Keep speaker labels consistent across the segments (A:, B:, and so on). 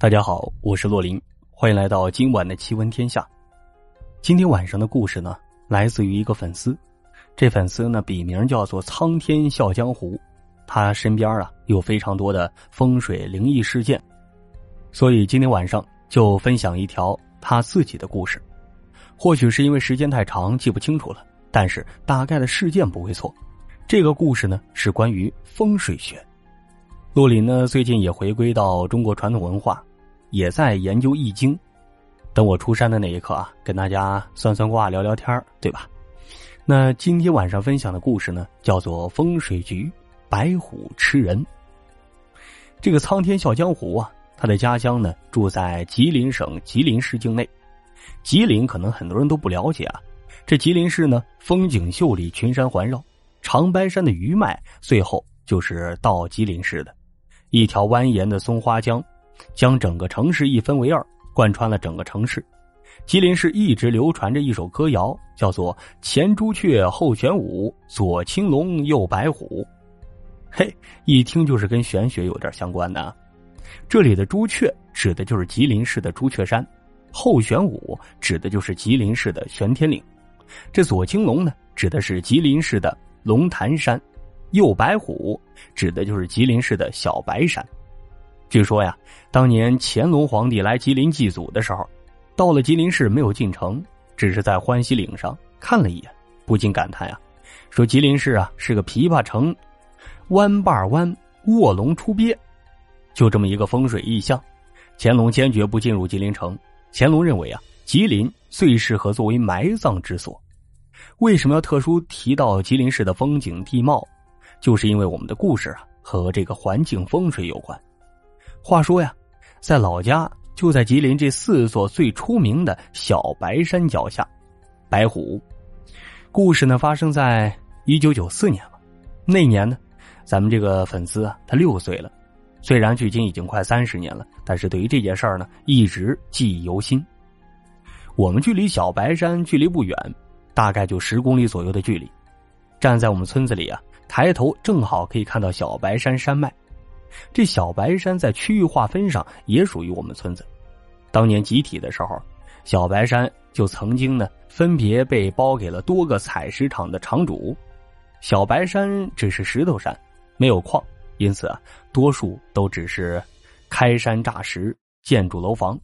A: 大家好，我是洛林，欢迎来到今晚的奇闻天下。今天晚上的故事呢，来自于一个粉丝，这粉丝呢笔名叫做苍天笑江湖，他身边啊有非常多的风水灵异事件，所以今天晚上就分享一条他自己的故事。或许是因为时间太长记不清楚了，但是大概的事件不会错。这个故事呢是关于风水学。洛林呢最近也回归到中国传统文化。也在研究易经，等我出山的那一刻啊，跟大家算算卦、聊聊天对吧？那今天晚上分享的故事呢，叫做风水局白虎吃人。这个苍天笑江湖啊，他的家乡呢住在吉林省吉林市境内。吉林可能很多人都不了解啊，这吉林市呢风景秀丽，群山环绕，长白山的余脉最后就是到吉林市的，一条蜿蜒的松花江。将整个城市一分为二，贯穿了整个城市。吉林市一直流传着一首歌谣，叫做“前朱雀后玄武，左青龙右白虎”。嘿，一听就是跟玄学有点相关的。这里的朱雀指的就是吉林市的朱雀山，后玄武指的就是吉林市的玄天岭，这左青龙呢，指的是吉林市的龙潭山，右白虎指的就是吉林市的小白山。据说呀，当年乾隆皇帝来吉林祭祖的时候，到了吉林市没有进城，只是在欢喜岭上看了一眼，不禁感叹呀，说吉林市啊是个琵琶城，弯把弯，卧龙出鳖，就这么一个风水异象。乾隆坚决不进入吉林城。乾隆认为啊，吉林最适合作为埋葬之所。为什么要特殊提到吉林市的风景地貌？就是因为我们的故事啊和这个环境风水有关。话说呀，在老家就在吉林这四座最出名的小白山脚下，白虎。故事呢发生在一九九四年了。那年呢，咱们这个粉丝啊，他六岁了。虽然距今已经快三十年了，但是对于这件事儿呢，一直记忆犹新。我们距离小白山距离不远，大概就十公里左右的距离。站在我们村子里啊，抬头正好可以看到小白山山脉。这小白山在区域划分上也属于我们村子。当年集体的时候，小白山就曾经呢分别被包给了多个采石场的场主。小白山只是石头山，没有矿，因此啊，多数都只是开山炸石建筑楼房。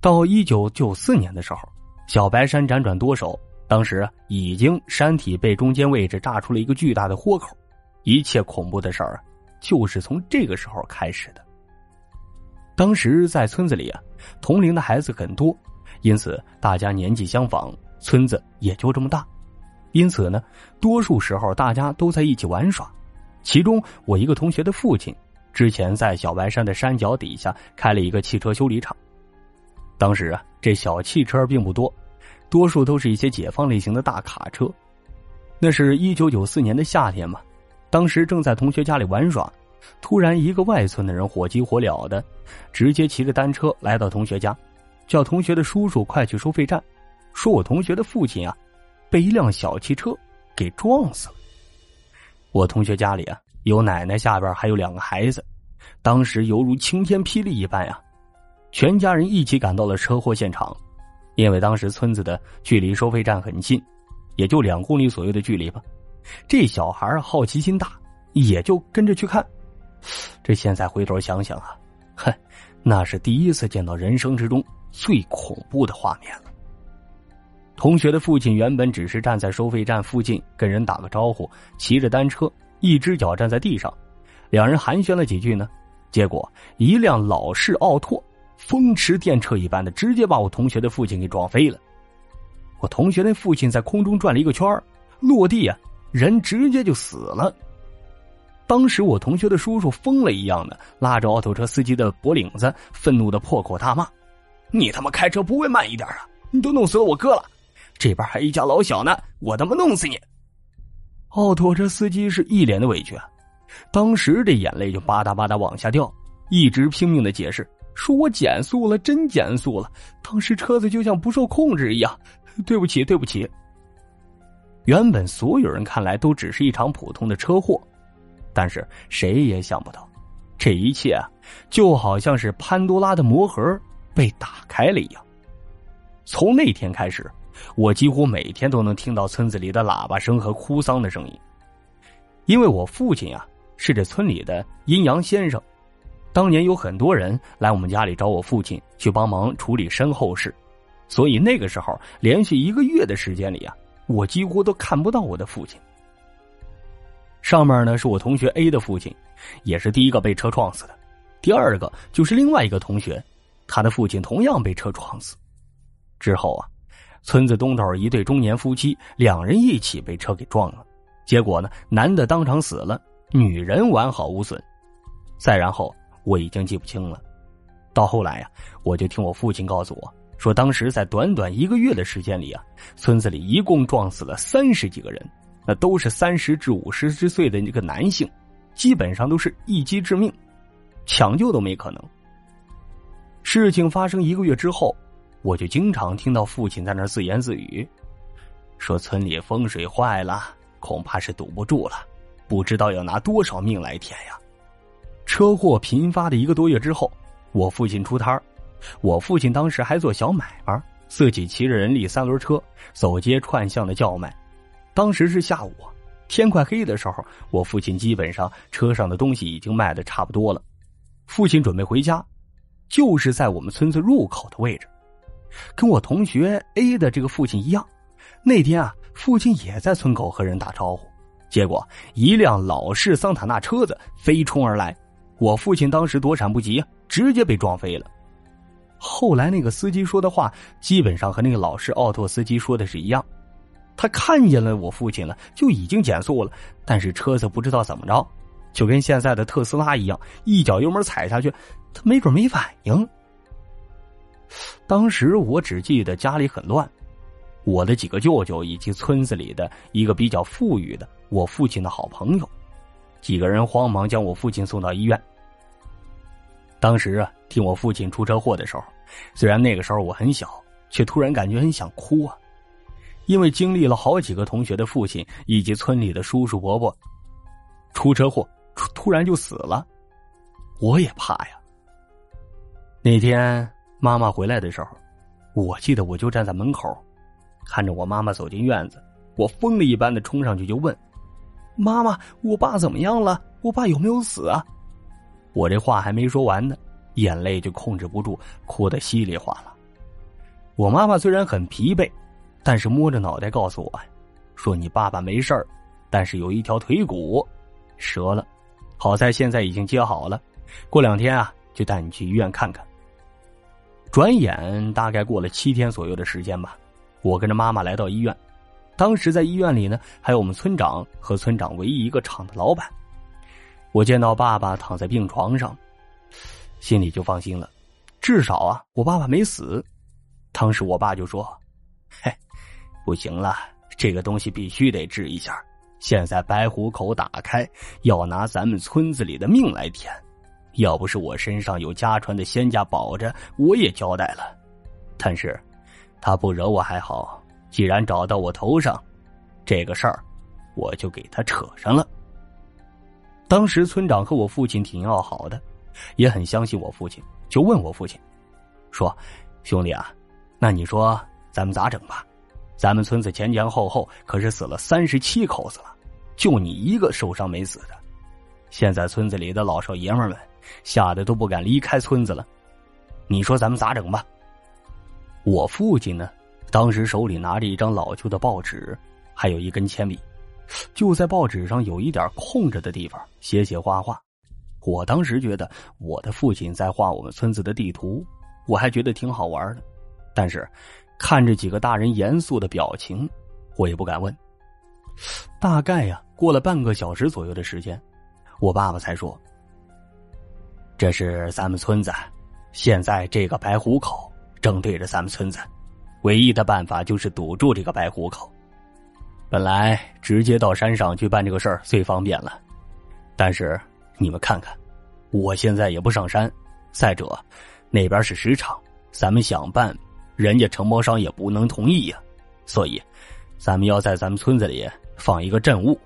A: 到一九九四年的时候，小白山辗转多手，当时已经山体被中间位置炸出了一个巨大的豁口，一切恐怖的事儿啊！就是从这个时候开始的。当时在村子里啊，同龄的孩子很多，因此大家年纪相仿，村子也就这么大。因此呢，多数时候大家都在一起玩耍。其中，我一个同学的父亲之前在小白山的山脚底下开了一个汽车修理厂。当时啊，这小汽车并不多，多数都是一些解放类型的大卡车。那是一九九四年的夏天嘛。当时正在同学家里玩耍，突然一个外村的人火急火燎的，直接骑着单车来到同学家，叫同学的叔叔快去收费站，说我同学的父亲啊，被一辆小汽车给撞死了。我同学家里啊有奶奶，下边还有两个孩子，当时犹如晴天霹雳一般呀，全家人一起赶到了车祸现场，因为当时村子的距离收费站很近，也就两公里左右的距离吧。这小孩好奇心大，也就跟着去看。这现在回头想想啊，哼，那是第一次见到人生之中最恐怖的画面了。同学的父亲原本只是站在收费站附近跟人打个招呼，骑着单车，一只脚站在地上，两人寒暄了几句呢，结果一辆老式奥拓风驰电掣一般的直接把我同学的父亲给撞飞了。我同学的父亲在空中转了一个圈落地啊。人直接就死了。当时我同学的叔叔疯了一样的拉着奥拓车司机的脖领子，愤怒的破口大骂：“你他妈开车不会慢一点啊！你都弄死了我哥了，这边还一家老小呢，我他妈弄死你！”奥拓车司机是一脸的委屈，啊，当时这眼泪就吧嗒吧嗒往下掉，一直拼命的解释说：“我减速了，真减速了，当时车子就像不受控制一样，对不起，对不起。”原本所有人看来都只是一场普通的车祸，但是谁也想不到，这一切啊，就好像是潘多拉的魔盒被打开了一样。从那天开始，我几乎每天都能听到村子里的喇叭声和哭丧的声音。因为我父亲啊是这村里的阴阳先生，当年有很多人来我们家里找我父亲去帮忙处理身后事，所以那个时候连续一个月的时间里啊，我几乎都看不到我的父亲。上面呢是我同学 A 的父亲。也是第一个被车撞死的，第二个就是另外一个同学，他的父亲同样被车撞死。之后啊，村子东头一对中年夫妻，两人一起被车给撞了，结果呢，男的当场死了，女人完好无损。再然后，我已经记不清了。到后来呀，我就听我父亲告诉我说，当时在短短一个月的时间里啊，村子里一共撞死了三十几个人，那都是三十至五十之岁的那个男性。基本上都是一击致命，抢救都没可能。事情发生一个月之后，我就经常听到父亲在那自言自语，说村里风水坏了，恐怕是堵不住了，不知道要拿多少命来填呀。车祸频发的一个多月之后，我父亲出摊儿，我父亲当时还做小买卖，自己骑着人力三轮车走街串巷的叫卖，当时是下午。天快黑的时候，我父亲基本上车上的东西已经卖的差不多了。父亲准备回家，就是在我们村子入口的位置，跟我同学 A 的这个父亲一样。那天啊，父亲也在村口和人打招呼，结果一辆老式桑塔纳车子飞冲而来，我父亲当时躲闪不及，直接被撞飞了。后来那个司机说的话，基本上和那个老师奥拓司机说的是一样。他看见了我父亲了，就已经减速了，但是车子不知道怎么着，就跟现在的特斯拉一样，一脚油门踩下去，他没准没反应。当时我只记得家里很乱，我的几个舅舅以及村子里的一个比较富裕的我父亲的好朋友，几个人慌忙将我父亲送到医院。当时啊，听我父亲出车祸的时候，虽然那个时候我很小，却突然感觉很想哭啊。因为经历了好几个同学的父亲以及村里的叔叔伯伯出车祸，突突然就死了，我也怕呀。那天妈妈回来的时候，我记得我就站在门口，看着我妈妈走进院子，我疯了一般的冲上去就问：“妈妈，我爸怎么样了？我爸有没有死啊？”我这话还没说完呢，眼泪就控制不住，哭得稀里哗啦。我妈妈虽然很疲惫。但是摸着脑袋告诉我，说你爸爸没事儿，但是有一条腿骨折了，好在现在已经接好了，过两天啊就带你去医院看看。转眼大概过了七天左右的时间吧，我跟着妈妈来到医院，当时在医院里呢还有我们村长和村长唯一一个厂的老板。我见到爸爸躺在病床上，心里就放心了，至少啊我爸爸没死。当时我爸就说：“嘿。”不行了，这个东西必须得治一下。现在白虎口打开，要拿咱们村子里的命来填。要不是我身上有家传的仙家保着，我也交代了。但是，他不惹我还好。既然找到我头上，这个事儿，我就给他扯上了。当时村长和我父亲挺要好的，也很相信我父亲，就问我父亲，说：“兄弟啊，那你说咱们咋整吧？”咱们村子前前后后可是死了三十七口子了，就你一个受伤没死的。现在村子里的老少爷们们吓得都不敢离开村子了。你说咱们咋整吧？我父亲呢，当时手里拿着一张老旧的报纸，还有一根铅笔，就在报纸上有一点空着的地方写写画画。我当时觉得我的父亲在画我们村子的地图，我还觉得挺好玩的，但是。看着几个大人严肃的表情，我也不敢问。大概呀，过了半个小时左右的时间，我爸爸才说：“这是咱们村子，现在这个白虎口正对着咱们村子，唯一的办法就是堵住这个白虎口。本来直接到山上去办这个事儿最方便了，但是你们看看，我现在也不上山，再者那边是石场，咱们想办。”人家承包商也不能同意呀，所以，咱们要在咱们村子里放一个镇物。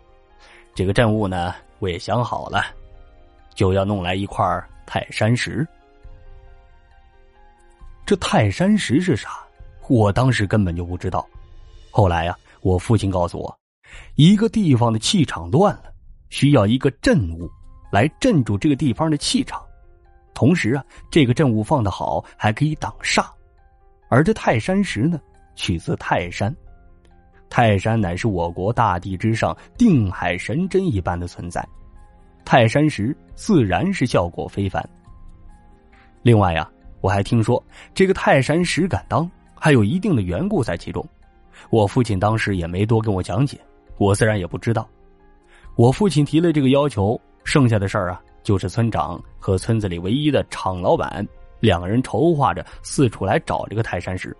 A: 这个镇物呢，我也想好了，就要弄来一块泰山石。这泰山石是啥？我当时根本就不知道。后来呀，我父亲告诉我，一个地方的气场乱了，需要一个镇物来镇住这个地方的气场。同时啊，这个镇物放的好，还可以挡煞。而这泰山石呢，取自泰山。泰山乃是我国大地之上定海神针一般的存在，泰山石自然是效果非凡。另外呀，我还听说这个泰山石敢当还有一定的缘故在其中。我父亲当时也没多跟我讲解，我自然也不知道。我父亲提了这个要求，剩下的事儿啊，就是村长和村子里唯一的厂老板两个人筹划着四处来找这个泰山石。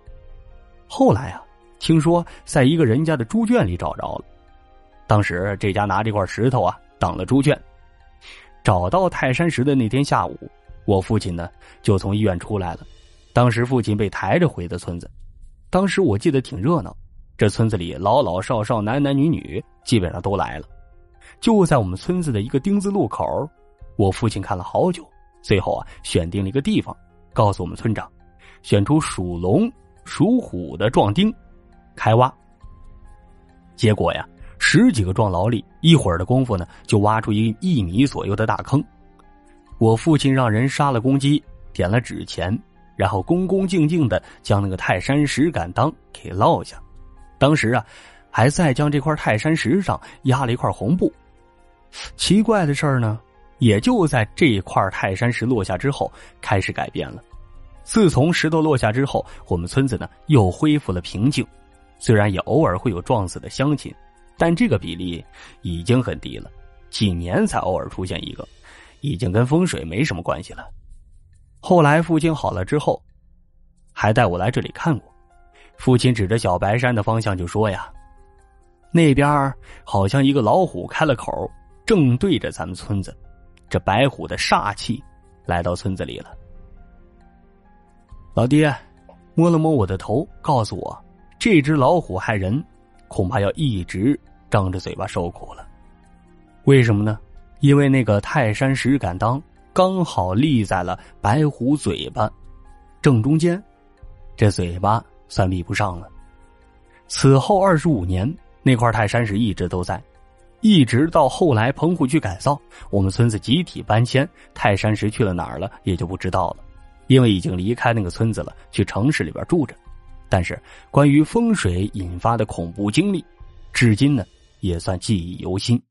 A: 后来啊。听说在一个人家的猪圈里找着了，当时这家拿这块石头啊挡了猪圈。找到泰山石的那天下午，我父亲呢就从医院出来了。当时父亲被抬着回的村子，当时我记得挺热闹，这村子里老老少少、男男女女基本上都来了。就在我们村子的一个丁字路口，我父亲看了好久，最后啊选定了一个地方，告诉我们村长，选出属龙、属虎的壮丁。开挖，结果呀，十几个壮劳力一会儿的功夫呢，就挖出一一米左右的大坑。我父亲让人杀了公鸡，点了纸钱，然后恭恭敬敬的将那个泰山石敢当给落下。当时啊，还在将这块泰山石上压了一块红布。奇怪的事儿呢，也就在这块泰山石落下之后开始改变了。自从石头落下之后，我们村子呢又恢复了平静。虽然也偶尔会有撞死的乡亲，但这个比例已经很低了，几年才偶尔出现一个，已经跟风水没什么关系了。后来父亲好了之后，还带我来这里看过。父亲指着小白山的方向就说：“呀，那边好像一个老虎开了口，正对着咱们村子，这白虎的煞气来到村子里了。”老爹摸了摸我的头，告诉我。这只老虎害人，恐怕要一直张着嘴巴受苦了。为什么呢？因为那个泰山石敢当刚好立在了白虎嘴巴正中间，这嘴巴算闭不上了。此后二十五年，那块泰山石一直都在，一直到后来棚户区改造，我们村子集体搬迁，泰山石去了哪儿了也就不知道了，因为已经离开那个村子了，去城市里边住着。但是，关于风水引发的恐怖经历，至今呢也算记忆犹新。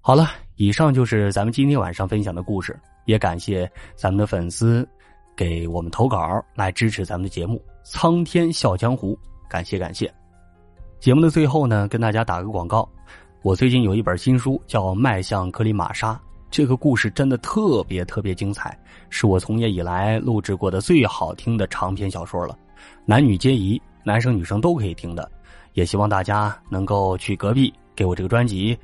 A: 好了，以上就是咱们今天晚上分享的故事，也感谢咱们的粉丝给我们投稿来支持咱们的节目《苍天笑江湖》，感谢感谢。节目的最后呢，跟大家打个广告，我最近有一本新书叫《迈向格里玛莎》，这个故事真的特别特别精彩，是我从业以来录制过的最好听的长篇小说了。男女皆宜，男生女生都可以听的，也希望大家能够去隔壁给我这个专辑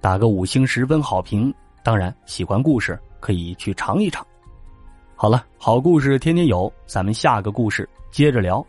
A: 打个五星十分好评。当然，喜欢故事可以去尝一尝。好了，好故事天天有，咱们下个故事接着聊。